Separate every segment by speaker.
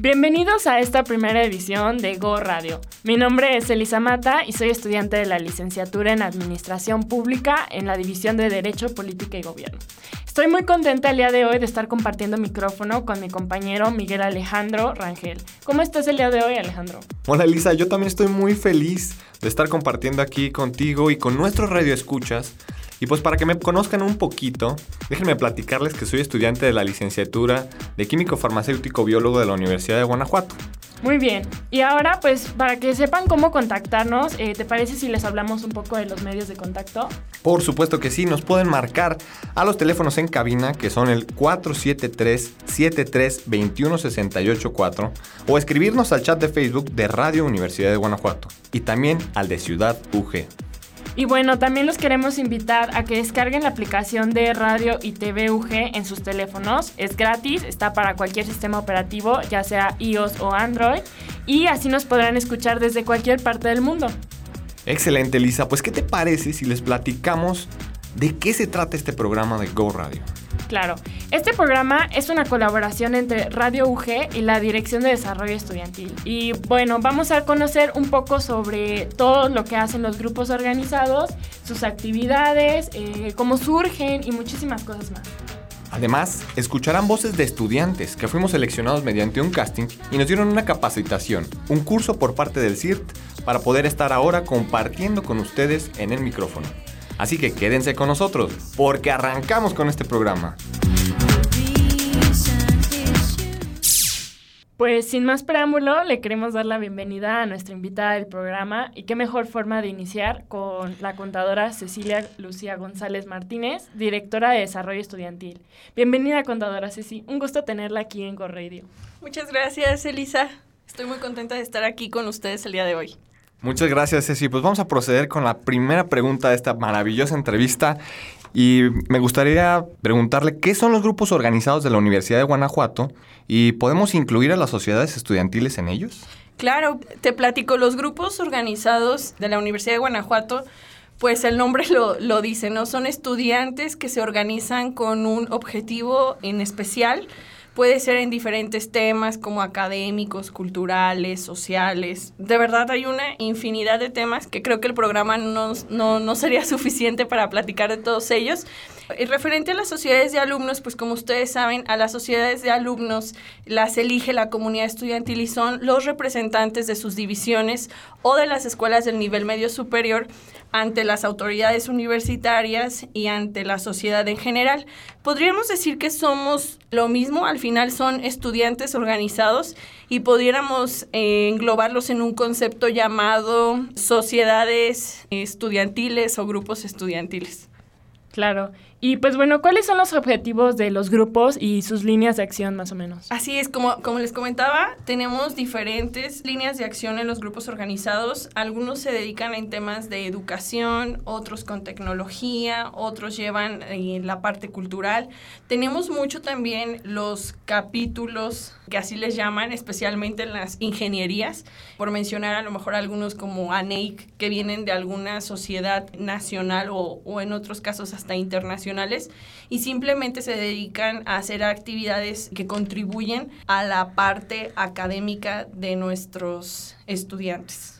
Speaker 1: Bienvenidos a esta primera edición de Go Radio. Mi nombre es Elisa Mata y soy estudiante de la licenciatura en Administración Pública en la División de Derecho, Política y Gobierno. Estoy muy contenta el día de hoy de estar compartiendo micrófono con mi compañero Miguel Alejandro Rangel. ¿Cómo estás el día de hoy, Alejandro?
Speaker 2: Hola, Elisa. Yo también estoy muy feliz de estar compartiendo aquí contigo y con nuestros radioescuchas y pues para que me conozcan un poquito, déjenme platicarles que soy estudiante de la licenciatura de Químico Farmacéutico Biólogo de la Universidad de Guanajuato.
Speaker 1: Muy bien. Y ahora, pues, para que sepan cómo contactarnos, eh, ¿te parece si les hablamos un poco de los medios de contacto?
Speaker 2: Por supuesto que sí, nos pueden marcar a los teléfonos en cabina, que son el 473-73-2168-4, o escribirnos al chat de Facebook de Radio Universidad de Guanajuato, y también al de Ciudad UG.
Speaker 1: Y bueno, también los queremos invitar a que descarguen la aplicación de radio y TV UG en sus teléfonos. Es gratis, está para cualquier sistema operativo, ya sea iOS o Android, y así nos podrán escuchar desde cualquier parte del mundo.
Speaker 2: Excelente, Lisa. Pues, ¿qué te parece si les platicamos de qué se trata este programa de Go Radio?
Speaker 1: Claro, este programa es una colaboración entre Radio UG y la Dirección de Desarrollo Estudiantil. Y bueno, vamos a conocer un poco sobre todo lo que hacen los grupos organizados, sus actividades, eh, cómo surgen y muchísimas cosas más.
Speaker 2: Además, escucharán voces de estudiantes que fuimos seleccionados mediante un casting y nos dieron una capacitación, un curso por parte del CIRT para poder estar ahora compartiendo con ustedes en el micrófono. Así que quédense con nosotros, porque arrancamos con este programa.
Speaker 1: Pues sin más preámbulo, le queremos dar la bienvenida a nuestra invitada del programa y qué mejor forma de iniciar con la contadora Cecilia Lucía González Martínez, directora de Desarrollo Estudiantil. Bienvenida contadora Ceci, un gusto tenerla aquí en Corredio.
Speaker 3: Muchas gracias Elisa, estoy muy contenta de estar aquí con ustedes el día de hoy.
Speaker 2: Muchas gracias, Ceci. Pues vamos a proceder con la primera pregunta de esta maravillosa entrevista. Y me gustaría preguntarle qué son los grupos organizados de la Universidad de Guanajuato y podemos incluir a las sociedades estudiantiles en ellos.
Speaker 3: Claro, te platico, los grupos organizados de la Universidad de Guanajuato, pues el nombre lo, lo dice, ¿no? Son estudiantes que se organizan con un objetivo en especial puede ser en diferentes temas como académicos, culturales, sociales. De verdad hay una infinidad de temas que creo que el programa no, no, no sería suficiente para platicar de todos ellos. Y referente a las sociedades de alumnos, pues como ustedes saben, a las sociedades de alumnos las elige la comunidad estudiantil y son los representantes de sus divisiones o de las escuelas del nivel medio superior ante las autoridades universitarias y ante la sociedad en general. Podríamos decir que somos lo mismo, al final son estudiantes organizados y pudiéramos eh, englobarlos en un concepto llamado sociedades estudiantiles o grupos estudiantiles.
Speaker 1: Claro. Y pues bueno, ¿cuáles son los objetivos de los grupos y sus líneas de acción más o menos?
Speaker 3: Así es, como, como les comentaba, tenemos diferentes líneas de acción en los grupos organizados. Algunos se dedican en temas de educación, otros con tecnología, otros llevan en la parte cultural. Tenemos mucho también los capítulos, que así les llaman, especialmente en las ingenierías, por mencionar a lo mejor algunos como ANEIC, que vienen de alguna sociedad nacional o, o en otros casos hasta internacional y simplemente se dedican a hacer actividades que contribuyen a la parte académica de nuestros estudiantes.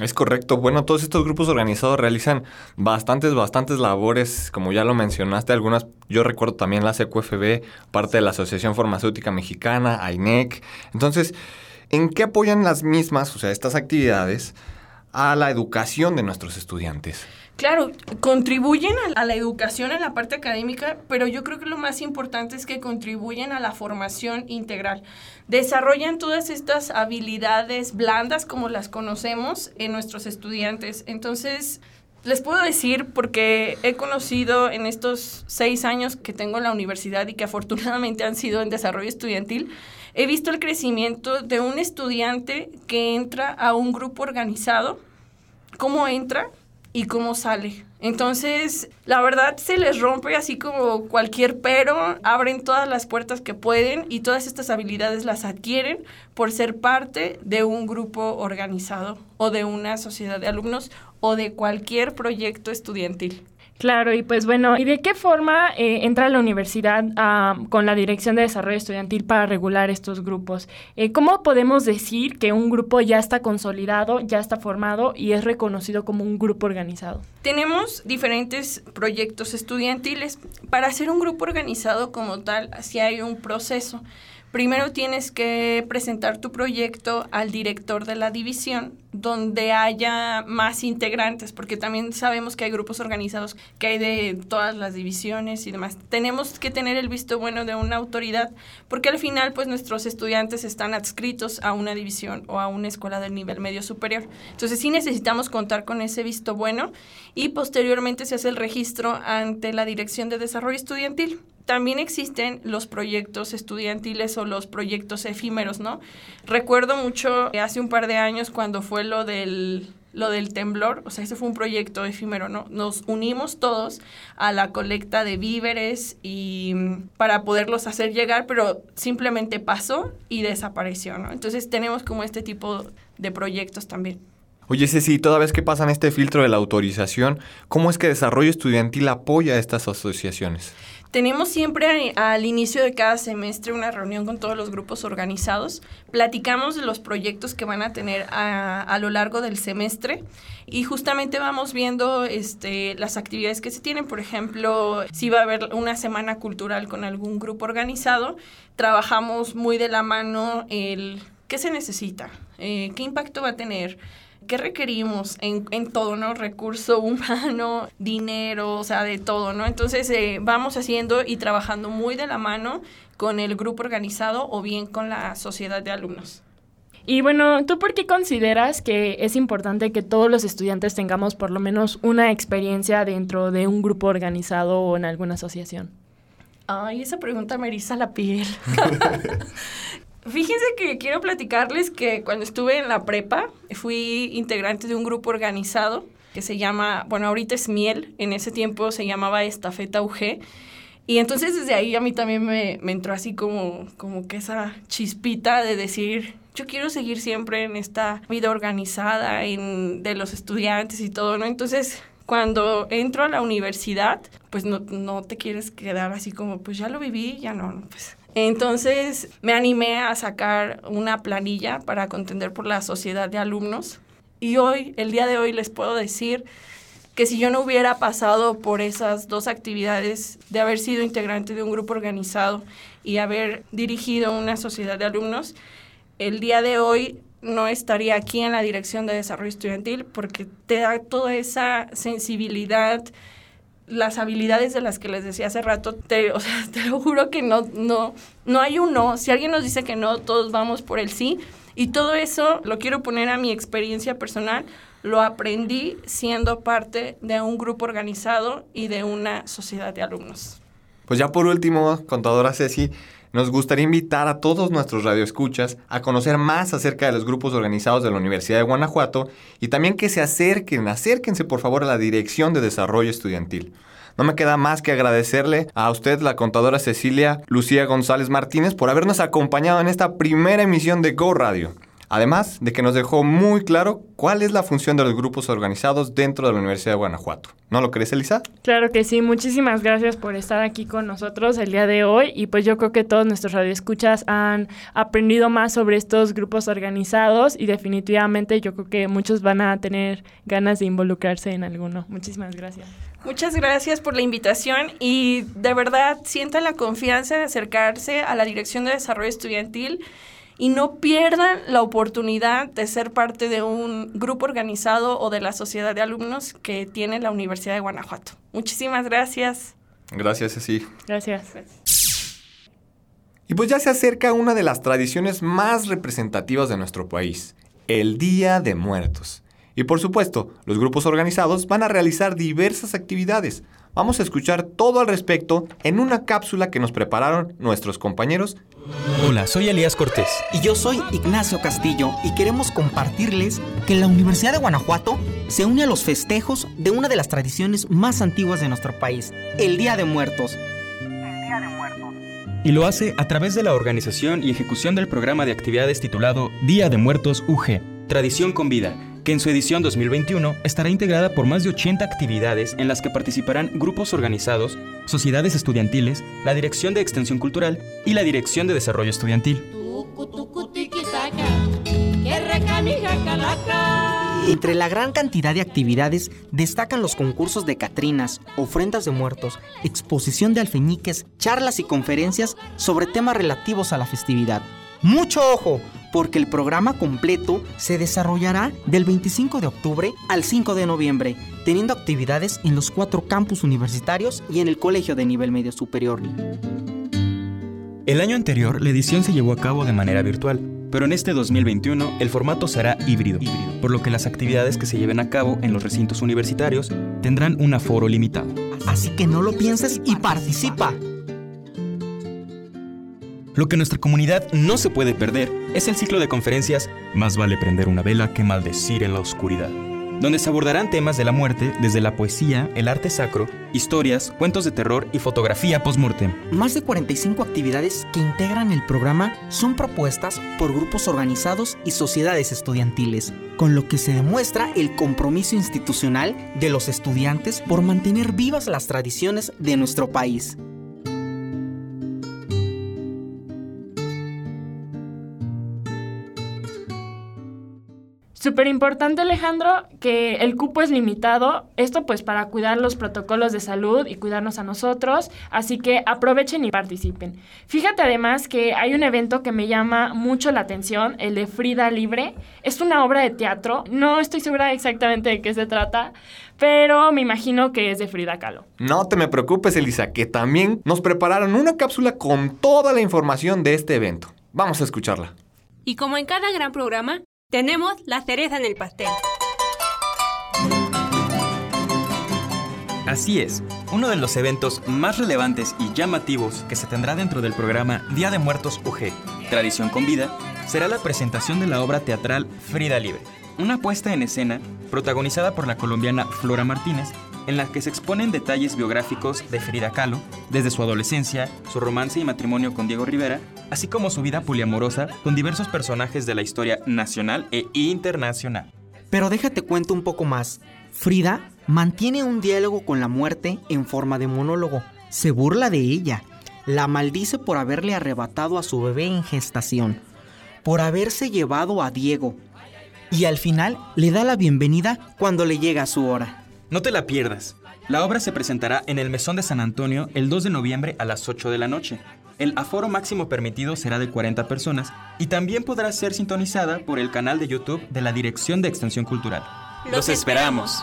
Speaker 2: Es correcto. Bueno, todos estos grupos organizados realizan bastantes, bastantes labores, como ya lo mencionaste, algunas, yo recuerdo también la CQFB, parte de la Asociación Farmacéutica Mexicana, AINEC. Entonces, ¿en qué apoyan las mismas, o sea, estas actividades, a la educación de nuestros estudiantes?
Speaker 3: Claro, contribuyen a la educación en la parte académica, pero yo creo que lo más importante es que contribuyen a la formación integral. Desarrollan todas estas habilidades blandas como las conocemos en nuestros estudiantes. Entonces, les puedo decir, porque he conocido en estos seis años que tengo en la universidad y que afortunadamente han sido en desarrollo estudiantil, he visto el crecimiento de un estudiante que entra a un grupo organizado. ¿Cómo entra? Y cómo sale. Entonces, la verdad se les rompe así como cualquier pero, abren todas las puertas que pueden y todas estas habilidades las adquieren por ser parte de un grupo organizado o de una sociedad de alumnos o de cualquier proyecto estudiantil.
Speaker 1: Claro, y pues bueno, ¿y de qué forma eh, entra la universidad ah, con la Dirección de Desarrollo Estudiantil para regular estos grupos? Eh, ¿Cómo podemos decir que un grupo ya está consolidado, ya está formado y es reconocido como un grupo organizado?
Speaker 3: Tenemos diferentes proyectos estudiantiles. Para hacer un grupo organizado como tal, sí hay un proceso. Primero tienes que presentar tu proyecto al director de la división donde haya más integrantes, porque también sabemos que hay grupos organizados que hay de todas las divisiones y demás. Tenemos que tener el visto bueno de una autoridad, porque al final pues nuestros estudiantes están adscritos a una división o a una escuela del nivel medio superior. Entonces sí necesitamos contar con ese visto bueno y posteriormente se hace el registro ante la Dirección de Desarrollo Estudiantil también existen los proyectos estudiantiles o los proyectos efímeros, ¿no? Recuerdo mucho hace un par de años cuando fue lo del lo del temblor, o sea, ese fue un proyecto efímero, ¿no? Nos unimos todos a la colecta de víveres y mm, para poderlos hacer llegar, pero simplemente pasó y desapareció, ¿no? Entonces tenemos como este tipo de proyectos también.
Speaker 2: Oye, Ceci, toda vez que pasan este filtro de la autorización, ¿cómo es que Desarrollo Estudiantil apoya a estas asociaciones?
Speaker 3: Tenemos siempre al inicio de cada semestre una reunión con todos los grupos organizados. Platicamos de los proyectos que van a tener a, lo largo del semestre y justamente vamos viendo este, las actividades que se tienen. Por ejemplo, si va a haber una semana cultural con algún grupo organizado, trabajamos muy de la mano el qué se necesita, eh, qué impacto va a tener ¿qué requerimos en, en, todo, ¿no? Recurso humano, dinero, o sea, de todo, ¿no? Entonces eh, vamos haciendo y trabajando muy de la mano con el grupo organizado o bien con la sociedad de alumnos.
Speaker 1: Y bueno, ¿tú por qué consideras que es importante que todos los estudiantes tengamos por lo menos una experiencia dentro de un grupo organizado o en alguna asociación?
Speaker 3: Ay, esa pregunta me eriza la piel. Fíjense que quiero platicarles que cuando estuve en la prepa fui integrante de un grupo organizado que se llama, bueno, ahorita es Miel, en ese tiempo se llamaba Estafeta UG. Y entonces desde ahí a mí también me, me entró así como, como que esa chispita de decir, yo quiero seguir siempre en esta vida organizada en, de los estudiantes y todo, ¿no? Entonces, cuando entro a la universidad, pues no, no te quieres quedar así como, pues ya lo viví, ya no, pues entonces me animé a sacar una planilla para contender por la sociedad de alumnos. Y hoy, el día de hoy, les puedo decir que si yo no hubiera pasado por esas dos actividades de haber sido integrante de un grupo organizado y haber dirigido una sociedad de alumnos, el día de hoy no estaría aquí en la Dirección de Desarrollo Estudiantil porque te da toda esa sensibilidad, las habilidades de las que les decía hace rato, te, o sea, te lo juro que no, no, no hay un no. Si alguien nos dice que no, todos vamos por el sí. Y todo eso lo quiero poner a mi experiencia personal. Lo aprendí siendo parte de un grupo organizado y de una sociedad de alumnos.
Speaker 2: Pues ya por último, contadora Ceci, nos gustaría invitar a todos nuestros radioescuchas a conocer más acerca de los grupos organizados de la Universidad de Guanajuato y también que se acerquen, acérquense por favor a la Dirección de Desarrollo Estudiantil. No me queda más que agradecerle a usted, la contadora Cecilia Lucía González Martínez, por habernos acompañado en esta primera emisión de Go Radio. Además de que nos dejó muy claro cuál es la función de los grupos organizados dentro de la Universidad de Guanajuato. ¿No lo crees, Elisa?
Speaker 1: Claro que sí. Muchísimas gracias por estar aquí con nosotros el día de hoy. Y pues yo creo que todos nuestros radioescuchas han aprendido más sobre estos grupos organizados y definitivamente yo creo que muchos van a tener ganas de involucrarse en alguno. Muchísimas gracias.
Speaker 3: Muchas gracias por la invitación y de verdad sientan la confianza de acercarse a la Dirección de Desarrollo Estudiantil y no pierdan la oportunidad de ser parte de un grupo organizado o de la sociedad de alumnos que tiene la Universidad de Guanajuato. Muchísimas gracias.
Speaker 2: Gracias, Ceci.
Speaker 1: Gracias.
Speaker 2: Y pues ya se acerca una de las tradiciones más representativas de nuestro país, el Día de Muertos. Y por supuesto, los grupos organizados van a realizar diversas actividades Vamos a escuchar todo al respecto en una cápsula que nos prepararon nuestros compañeros.
Speaker 4: Hola, soy Elías Cortés.
Speaker 5: Y yo soy Ignacio Castillo y queremos compartirles que la Universidad de Guanajuato se une a los festejos de una de las tradiciones más antiguas de nuestro país, el Día de Muertos.
Speaker 4: Y lo hace a través de la organización y ejecución del programa de actividades titulado Día de Muertos UG, Tradición con Vida, que en su edición 2021 estará integrada por más de 80 actividades en las que participarán grupos organizados, sociedades estudiantiles, la Dirección de Extensión Cultural y la Dirección de Desarrollo Estudiantil.
Speaker 5: Entre la gran cantidad de actividades destacan los concursos de Catrinas, ofrendas de muertos, exposición de alfeñiques, charlas y conferencias sobre temas relativos a la festividad. ¡Mucho ojo! Porque el programa completo se desarrollará del 25 de octubre al 5 de noviembre, teniendo actividades en los cuatro campus universitarios y en el colegio de nivel medio superior.
Speaker 4: El año anterior, la edición se llevó a cabo de manera virtual, pero en este 2021 el formato será híbrido, por lo que las actividades que se lleven a cabo en los recintos universitarios tendrán un aforo limitado.
Speaker 5: Así que no lo pienses y participa.
Speaker 4: Lo que nuestra comunidad no se puede perder es el ciclo de conferencias Más vale prender una vela que maldecir en la oscuridad donde se abordarán temas de la muerte desde la poesía, el arte sacro, historias, cuentos de terror y fotografía post-mortem.
Speaker 5: Más de 45 actividades que integran el programa son propuestas por grupos organizados y sociedades estudiantiles, con lo que se demuestra el compromiso institucional de los estudiantes por mantener vivas las tradiciones de nuestro país.
Speaker 1: Súper importante, Alejandro, que el cupo es limitado. Esto pues para cuidar los protocolos de salud y cuidarnos a nosotros. Así que aprovechen y participen. Fíjate además que hay un evento que me llama mucho la atención, el de Frida Libre. Es una obra de teatro. No estoy segura exactamente de qué se trata, pero me imagino que es de Frida Kahlo.
Speaker 2: No te me preocupes, Elisa, que también nos prepararon una cápsula con toda la información de este evento. Vamos a escucharla.
Speaker 6: Y como en cada gran programa, tenemos la cereza en el pastel.
Speaker 4: Así es, uno de los eventos más relevantes y llamativos que se tendrá dentro del programa Día de Muertos UG, Tradición con Vida, será la presentación de la obra teatral Frida Libre, una puesta en escena protagonizada por la colombiana Flora Martínez en la que se exponen detalles biográficos de Frida Kahlo, desde su adolescencia, su romance y matrimonio con Diego Rivera, así como su vida poliamorosa con diversos personajes de la historia nacional e internacional.
Speaker 5: Pero déjate cuento un poco más. Frida mantiene un diálogo con la muerte en forma de monólogo. Se burla de ella. La maldice por haberle arrebatado a su bebé en gestación, por haberse llevado a Diego. Y al final le da la bienvenida cuando le llega su hora.
Speaker 4: No te la pierdas. La obra se presentará en el Mesón de San Antonio el 2 de noviembre a las 8 de la noche. El aforo máximo permitido será de 40 personas y también podrá ser sintonizada por el canal de YouTube de la Dirección de Extensión Cultural.
Speaker 6: Los esperamos.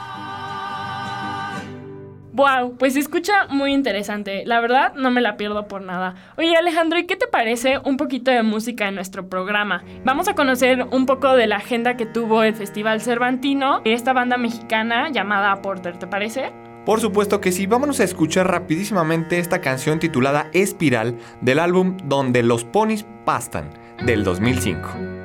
Speaker 1: Wow, pues se escucha muy interesante. La verdad, no me la pierdo por nada. Oye, Alejandro, ¿y qué te parece un poquito de música en nuestro programa? Vamos a conocer un poco de la agenda que tuvo el Festival Cervantino, esta banda mexicana llamada Porter, ¿te parece?
Speaker 2: Por supuesto que sí, vámonos a escuchar rapidísimamente esta canción titulada Espiral del álbum Donde los ponis pastan del 2005.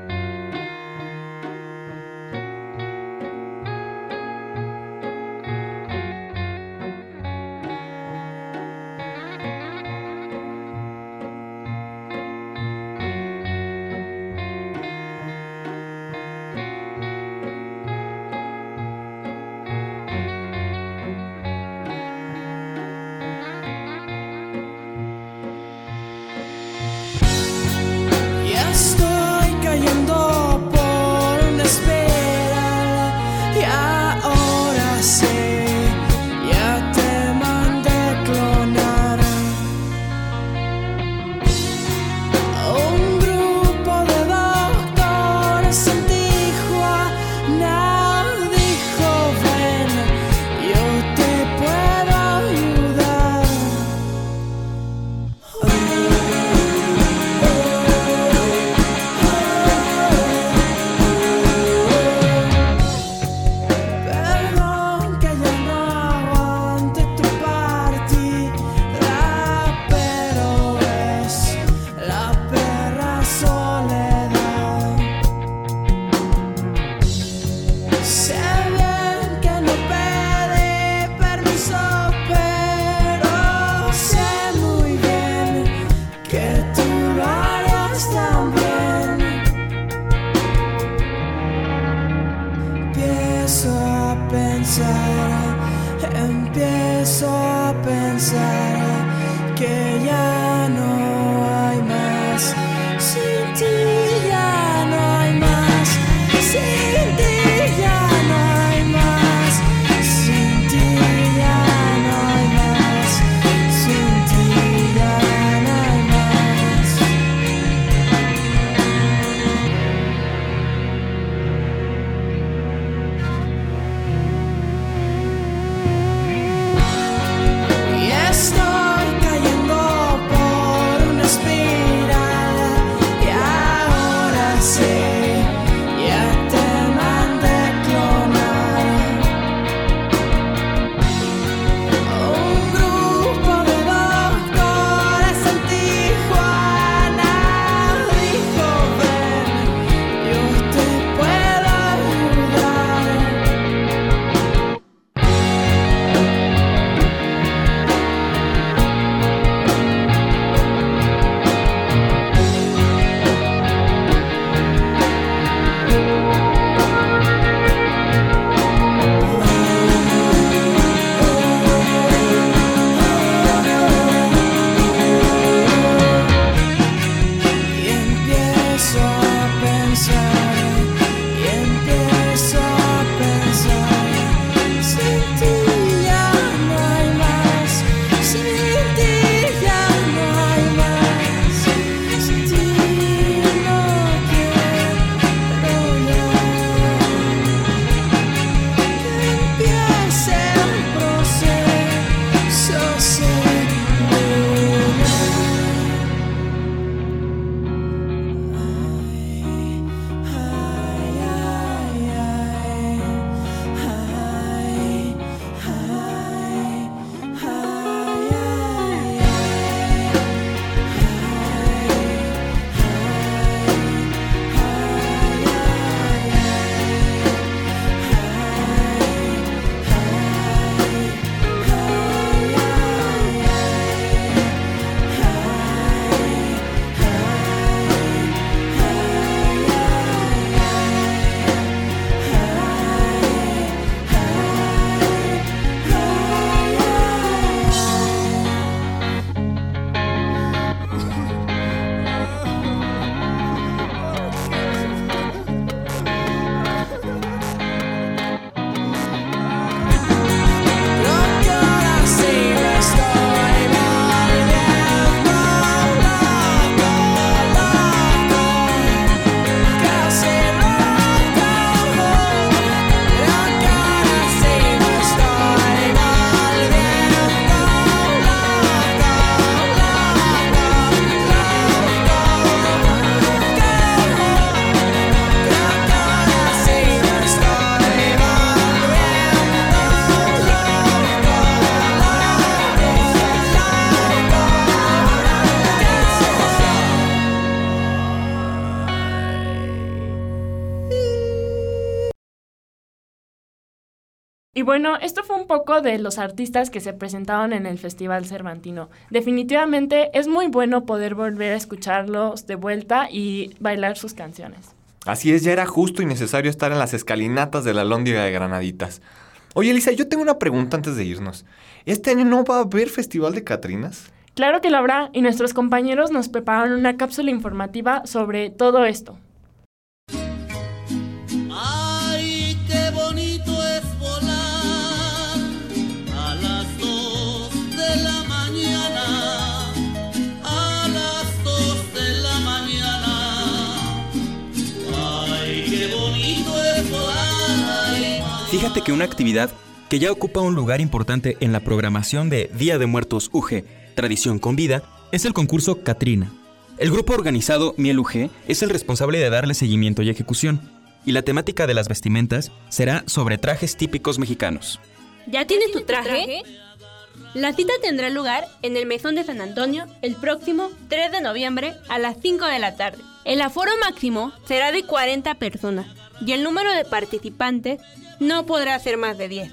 Speaker 1: Y bueno, esto fue un poco de los artistas que se presentaron en el Festival Cervantino. Definitivamente es muy bueno poder volver a escucharlos de vuelta y bailar sus canciones.
Speaker 2: Así es, ya era justo y necesario estar en las escalinatas de la Lóndiga de Granaditas. Oye, Elisa, yo tengo una pregunta antes de irnos. ¿Este año no va a haber Festival de Catrinas?
Speaker 1: Claro que lo habrá y nuestros compañeros nos prepararon una cápsula informativa sobre todo esto.
Speaker 4: Fíjate que una actividad que ya ocupa un lugar importante en la programación de Día de Muertos UG, Tradición con Vida, es el concurso Catrina. El grupo organizado Miel UG es el responsable de darle seguimiento y ejecución, y la temática de las vestimentas será sobre trajes típicos mexicanos.
Speaker 6: ¿Ya tienes tu traje? La cita tendrá lugar en el Mesón de San Antonio el próximo 3 de noviembre a las 5 de la tarde. El aforo máximo será de 40 personas y el número de participantes no podrá ser más de 10.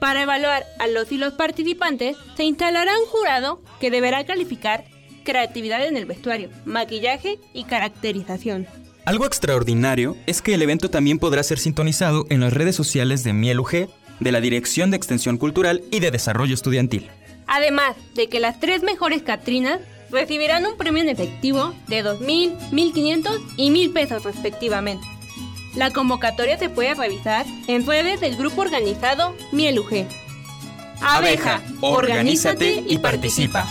Speaker 6: Para evaluar a los y los participantes, se instalará un jurado que deberá calificar creatividad en el vestuario, maquillaje y caracterización.
Speaker 4: Algo extraordinario es que el evento también podrá ser sintonizado en las redes sociales de Miel UG, de la Dirección de Extensión Cultural y de Desarrollo Estudiantil.
Speaker 6: Además de que las tres mejores Catrinas recibirán un premio en efectivo de 2.000, 1.500 y 1.000 pesos respectivamente. La convocatoria se puede revisar en redes del grupo organizado Mieluge.
Speaker 4: Abeja, organízate y participa.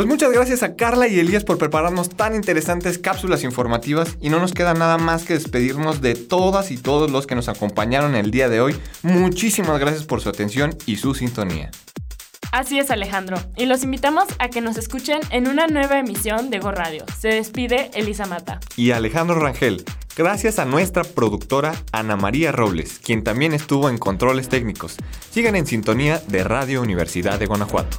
Speaker 2: Pues muchas gracias a Carla y Elías por prepararnos tan interesantes cápsulas informativas y no nos queda nada más que despedirnos de todas y todos los que nos acompañaron el día de hoy. Muchísimas gracias por su atención y su sintonía.
Speaker 1: Así es Alejandro, y los invitamos a que nos escuchen en una nueva emisión de Go Radio. Se despide Elisa Mata.
Speaker 2: Y Alejandro Rangel, gracias a nuestra productora Ana María Robles, quien también estuvo en controles técnicos. Sigan en sintonía de Radio Universidad de Guanajuato.